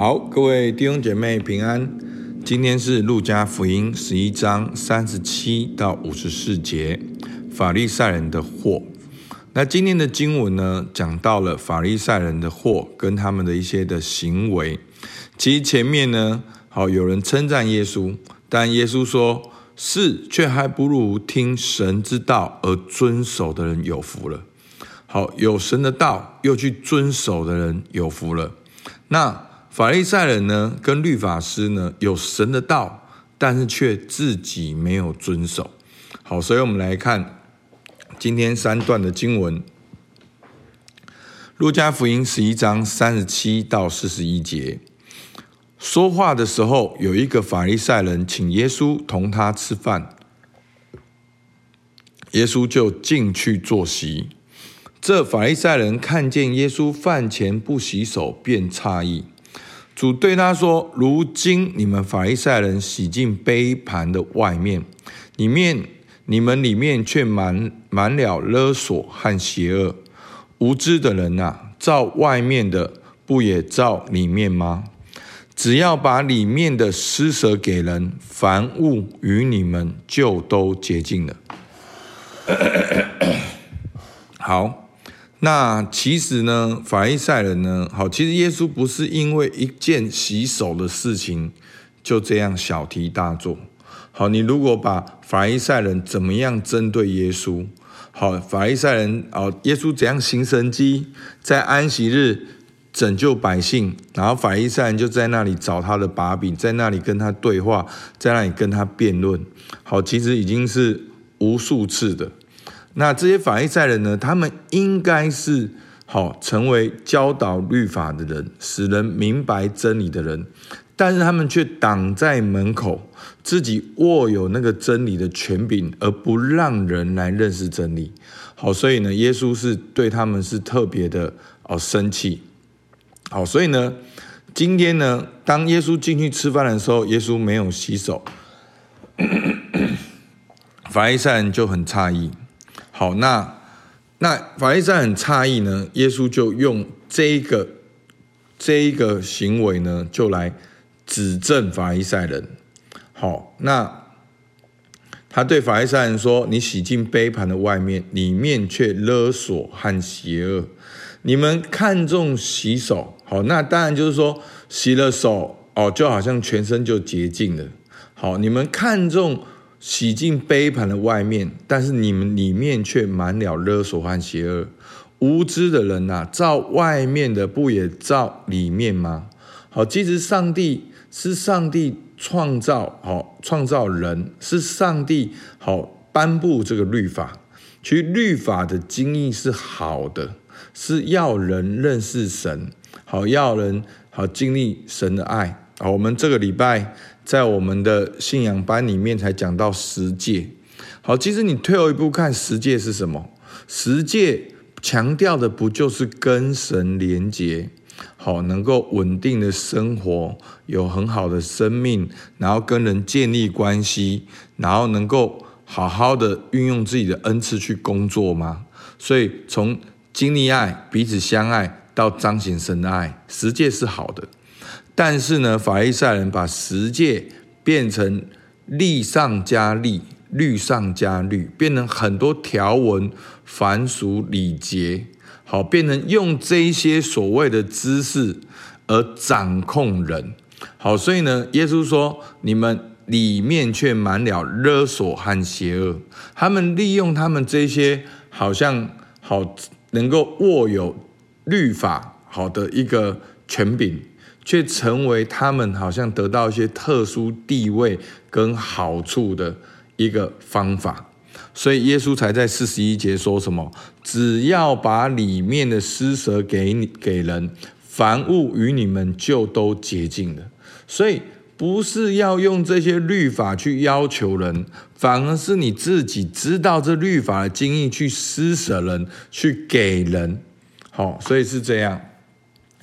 好，各位弟兄姐妹平安。今天是路加福音十一章三十七到五十四节，法利赛人的祸。那今天的经文呢，讲到了法利赛人的祸跟他们的一些的行为。其实前面呢，好有人称赞耶稣，但耶稣说是，却还不如听神之道而遵守的人有福了。好，有神的道又去遵守的人有福了。那法利赛人呢，跟律法师呢，有神的道，但是却自己没有遵守。好，所以我们来看今天三段的经文：路加福音十一章三十七到四十一节。说话的时候，有一个法利赛人请耶稣同他吃饭，耶稣就进去坐席。这法利赛人看见耶稣饭前不洗手，便诧异。主对他说：“如今你们法利赛人洗净杯盘的外面，里面你们里面却满满了勒索和邪恶。无知的人啊，照外面的不也照里面吗？只要把里面的施舍给人，凡物与你们就都洁净了。”好。那其实呢，法利赛人呢，好，其实耶稣不是因为一件洗手的事情就这样小题大做。好，你如果把法利赛人怎么样针对耶稣，好，法利赛人哦，耶稣怎样行神迹，在安息日拯救百姓，然后法利赛人就在那里找他的把柄，在那里跟他对话，在那里跟他辩论。好，其实已经是无数次的。那这些法利赛人呢？他们应该是好成为教导律法的人，使人明白真理的人，但是他们却挡在门口，自己握有那个真理的权柄，而不让人来认识真理。好，所以呢，耶稣是对他们是特别的哦生气。好，所以呢，今天呢，当耶稣进去吃饭的时候，耶稣没有洗手，法利赛人就很诧异。好，那那法利赛很诧异呢，耶稣就用这一个这一个行为呢，就来指正法利赛人。好，那他对法利赛人说：“你洗净杯盘的外面，里面却勒索和邪恶。你们看重洗手，好，那当然就是说洗了手哦，就好像全身就洁净了。好，你们看重。”洗净杯盘的外面，但是你们里面却满了勒索和邪恶。无知的人呐、啊，照外面的不也照里面吗？好，其实上帝是上帝创造，好创造人，是上帝好颁布这个律法。其实律法的精义是好的，是要人认识神，好要人好经历神的爱。好，我们这个礼拜。在我们的信仰班里面才讲到十诫。好，其实你退后一步看十诫是什么？十诫强调的不就是跟神连结，好，能够稳定的生活，有很好的生命，然后跟人建立关系，然后能够好好的运用自己的恩赐去工作吗？所以从经历爱、彼此相爱到彰显神的爱，十诫是好的。但是呢，法利赛人把十诫变成律上加律，律上加律，变成很多条文、繁俗礼节，好，变成用这些所谓的知识而掌控人，好，所以呢，耶稣说：你们里面却满了勒索和邪恶。他们利用他们这些好像好能够握有律法好的一个权柄。却成为他们好像得到一些特殊地位跟好处的一个方法，所以耶稣才在四十一节说什么：只要把里面的施舍给你给人，凡物与你们就都洁净了。所以不是要用这些律法去要求人，反而是你自己知道这律法的精义去施舍人，去给人。好，所以是这样。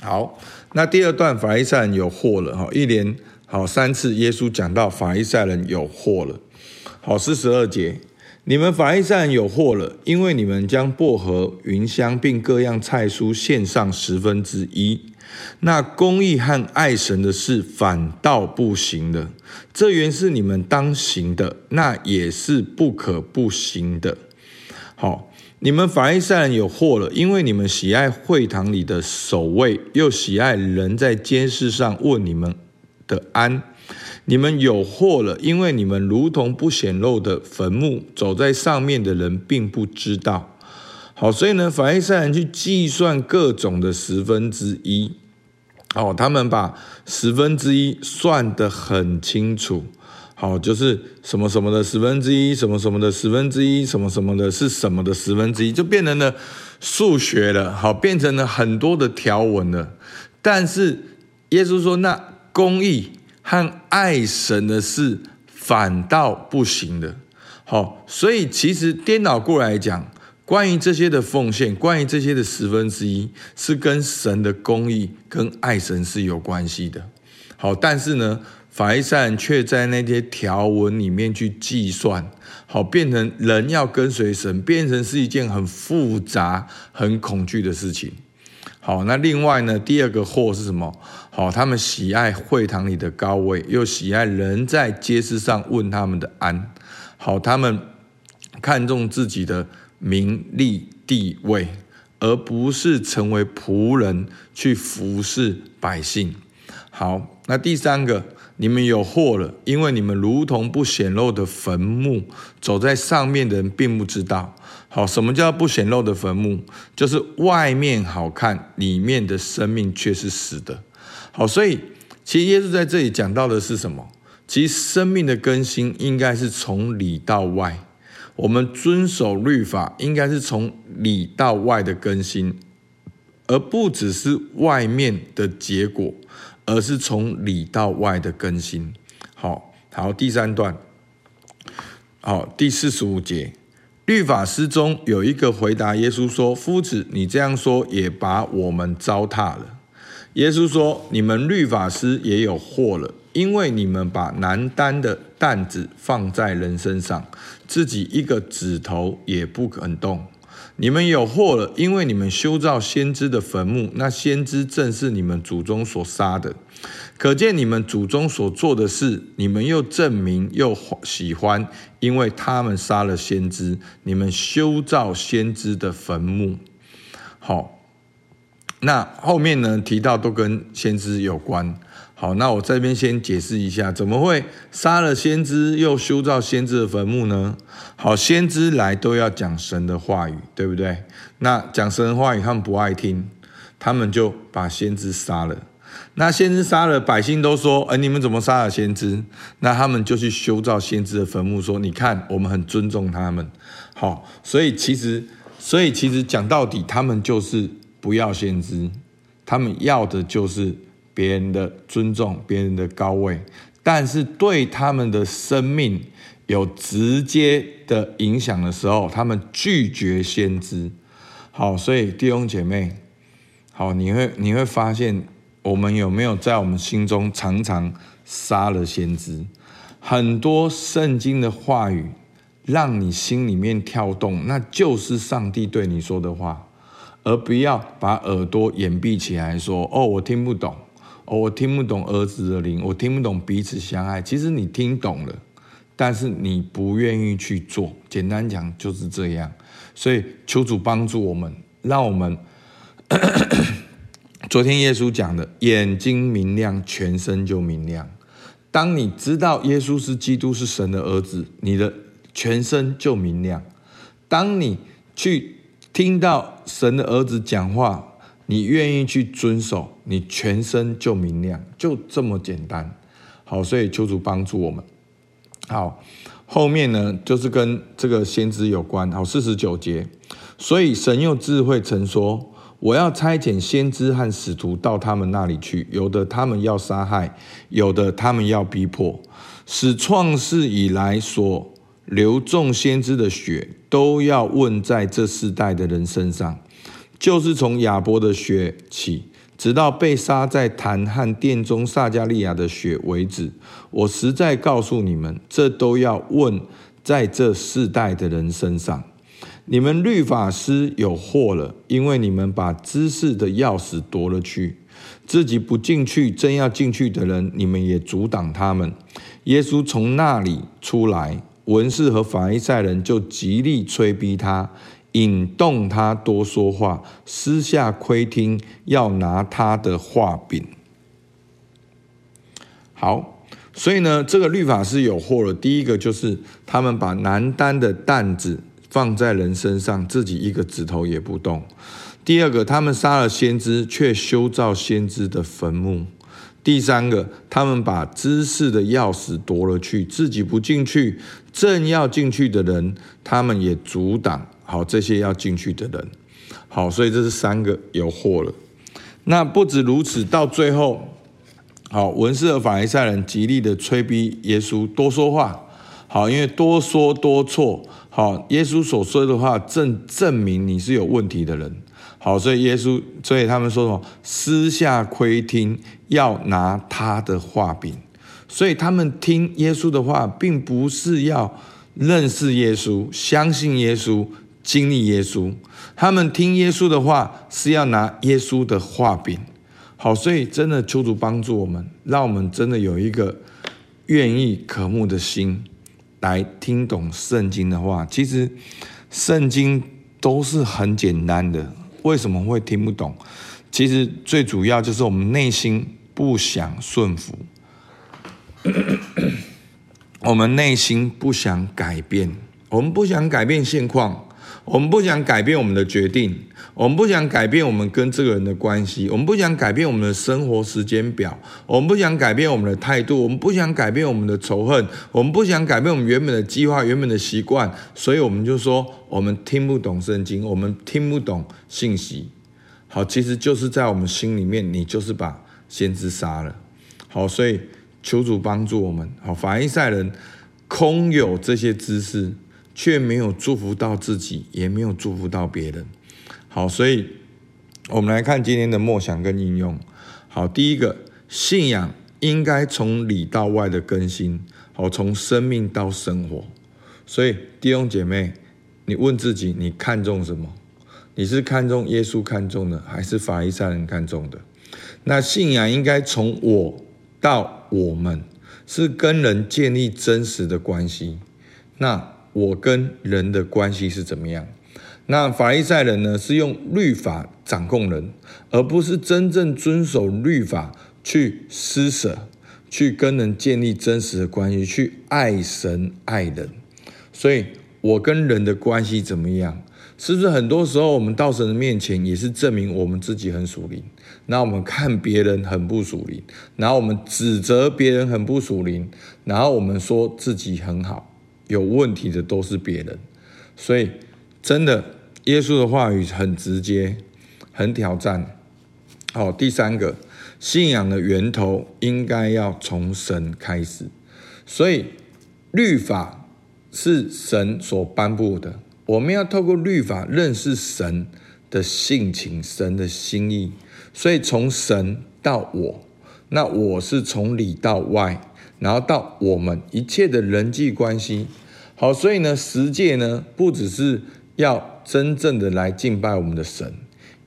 好。那第二段法利赛人有祸了哈，一连好三次，耶稣讲到法利赛人有祸了。好，四十二节，你们法利赛人有祸了，因为你们将薄荷、芸香并各样菜蔬献上十分之一，那公义和爱神的事反倒不行了。这原是你们当行的，那也是不可不行的。好，你们法利赛人有祸了，因为你们喜爱会堂里的守卫，又喜爱人在监视上问你们的安。你们有祸了，因为你们如同不显露的坟墓，走在上面的人并不知道。好，所以呢，法利赛人去计算各种的十分之一。好，他们把十分之一算得很清楚。好，就是什么什么的十分之一，什么什么的十分之一，什么什么的是什么的十分之一，就变成了数学了。好，变成了很多的条文了。但是耶稣说，那公义。和爱神的事反倒不行的，好，所以其实颠倒过来讲，关于这些的奉献，关于这些的十分之一，是跟神的公义跟爱神是有关系的。好，但是呢，法利赛人却在那些条文里面去计算，好，变成人要跟随神，变成是一件很复杂、很恐惧的事情。好，那另外呢，第二个祸是什么？好，他们喜爱会堂里的高位，又喜爱人在街市上问他们的安。好，他们看重自己的名利地位，而不是成为仆人去服侍百姓。好，那第三个，你们有祸了，因为你们如同不显露的坟墓，走在上面的人并不知道。好，什么叫不显露的坟墓？就是外面好看，里面的生命却是死的。好，所以其实耶稣在这里讲到的是什么？其实生命的更新应该是从里到外，我们遵守律法应该是从里到外的更新，而不只是外面的结果，而是从里到外的更新。好，好，第三段，好，第四十五节。律法师中有一个回答耶稣说：“夫子，你这样说也把我们糟蹋了。”耶稣说：“你们律法师也有祸了，因为你们把难担的担子放在人身上，自己一个指头也不肯动。你们有祸了，因为你们修造先知的坟墓，那先知正是你们祖宗所杀的。”可见你们祖宗所做的事，你们又证明又喜欢，因为他们杀了先知，你们修造先知的坟墓。好，那后面呢提到都跟先知有关。好，那我这边先解释一下，怎么会杀了先知又修造先知的坟墓呢？好，先知来都要讲神的话语，对不对？那讲神的话语，他们不爱听，他们就把先知杀了。那先知杀了，百姓都说：“哎，你们怎么杀了先知？”那他们就去修造先知的坟墓，说：“你看，我们很尊重他们。”好，所以其实，所以其实讲到底，他们就是不要先知，他们要的就是别人的尊重、别人的高位，但是对他们的生命有直接的影响的时候，他们拒绝先知。好，所以弟兄姐妹，好，你会你会发现。我们有没有在我们心中常常杀了先知？很多圣经的话语让你心里面跳动，那就是上帝对你说的话，而不要把耳朵掩蔽起来说：“哦，我听不懂，我听不懂儿子的灵，我听不懂彼此相爱。”其实你听懂了，但是你不愿意去做。简单讲就是这样。所以求主帮助我们，让我们。昨天耶稣讲的，眼睛明亮，全身就明亮。当你知道耶稣是基督，是神的儿子，你的全身就明亮。当你去听到神的儿子讲话，你愿意去遵守，你全身就明亮，就这么简单。好，所以求主帮助我们。好，后面呢，就是跟这个先知有关。好，四十九节，所以神用智慧曾说。我要差遣先知和使徒到他们那里去，有的他们要杀害，有的他们要逼迫，使创世以来所流众先知的血都要问在这世代的人身上，就是从亚伯的血起，直到被杀在坛和殿中撒迦利亚的血为止。我实在告诉你们，这都要问在这世代的人身上。你们律法师有祸了，因为你们把知识的钥匙夺了去。自己不进去，正要进去的人，你们也阻挡他们。耶稣从那里出来，文士和法利赛人就极力催逼他，引动他多说话，私下窥听，要拿他的话柄。好，所以呢，这个律法师有祸了。第一个就是他们把难担的担子放在人身上，自己一个指头也不动。第二个，他们杀了先知，却修造先知的坟墓；第三个，他们把知识的钥匙夺了去，自己不进去，正要进去的人，他们也阻挡。好，这些要进去的人，好，所以这是三个有祸了。那不止如此，到最后，好，文士和法利赛人极力的催逼耶稣多说话，好，因为多说多错，好，耶稣所说的话正证明你是有问题的人。好，所以耶稣，所以他们说什么？私下窥听，要拿他的话柄。所以他们听耶稣的话，并不是要认识耶稣、相信耶稣、经历耶稣。他们听耶稣的话，是要拿耶稣的话柄。好，所以真的求主帮助我们，让我们真的有一个愿意渴慕的心，来听懂圣经的话。其实圣经都是很简单的。为什么会听不懂？其实最主要就是我们内心不想顺服，我们内心不想改变，我们不想改变现况，我们不想改变我们的决定，我们不想改变我们跟这个人的关系，我们不想改变我们的生活时间表，我们不想改变我们的态度，我们不想改变我们的仇恨，我们不想改变我们原本的计划、原本的习惯，所以我们就说。我们听不懂圣经，我们听不懂信息。好，其实就是在我们心里面，你就是把先知杀了。好，所以求主帮助我们。好，法利赛人空有这些知识，却没有祝福到自己，也没有祝福到别人。好，所以我们来看今天的默想跟应用。好，第一个，信仰应该从里到外的更新。好，从生命到生活。所以弟兄姐妹。你问自己，你看重什么？你是看重耶稣看重的，还是法利赛人看重的？那信仰应该从我到我们，是跟人建立真实的关系。那我跟人的关系是怎么样？那法利赛人呢？是用律法掌控人，而不是真正遵守律法去施舍，去跟人建立真实的关系，去爱神爱人。所以。我跟人的关系怎么样？是不是很多时候我们到神的面前也是证明我们自己很属灵？那我们看别人很不属灵，然后我们指责别人很不属灵，然后我们说自己很好，有问题的都是别人。所以真的，耶稣的话语很直接，很挑战。好，第三个，信仰的源头应该要从神开始，所以律法。是神所颁布的，我们要透过律法认识神的性情、神的心意。所以从神到我，那我是从里到外，然后到我们一切的人际关系。好，所以呢，十诫呢，不只是要真正的来敬拜我们的神，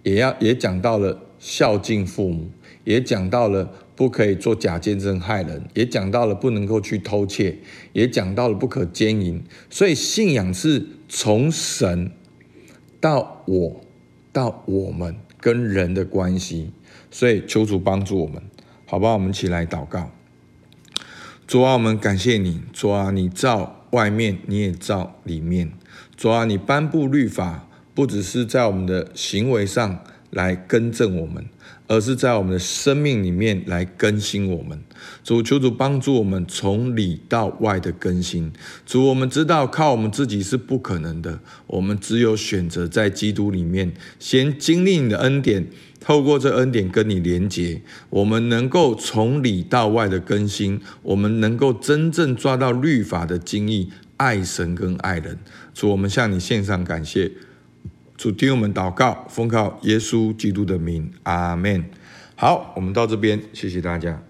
也要也讲到了孝敬父母，也讲到了。不可以做假见证害人，也讲到了不能够去偷窃，也讲到了不可奸淫。所以信仰是从神到我，到我们跟人的关系。所以求主帮助我们，好不好？我们一起来祷告。主啊，我们感谢你，主啊，你照外面，你也照里面。主啊，你颁布律法，不只是在我们的行为上来更正我们。而是在我们的生命里面来更新我们。主，求主帮助我们从里到外的更新。主，我们知道靠我们自己是不可能的，我们只有选择在基督里面先经历你的恩典，透过这恩典跟你连结，我们能够从里到外的更新，我们能够真正抓到律法的精义，爱神跟爱人。主，我们向你献上感谢。主听我们祷告，奉靠耶稣基督的名，阿门。好，我们到这边，谢谢大家。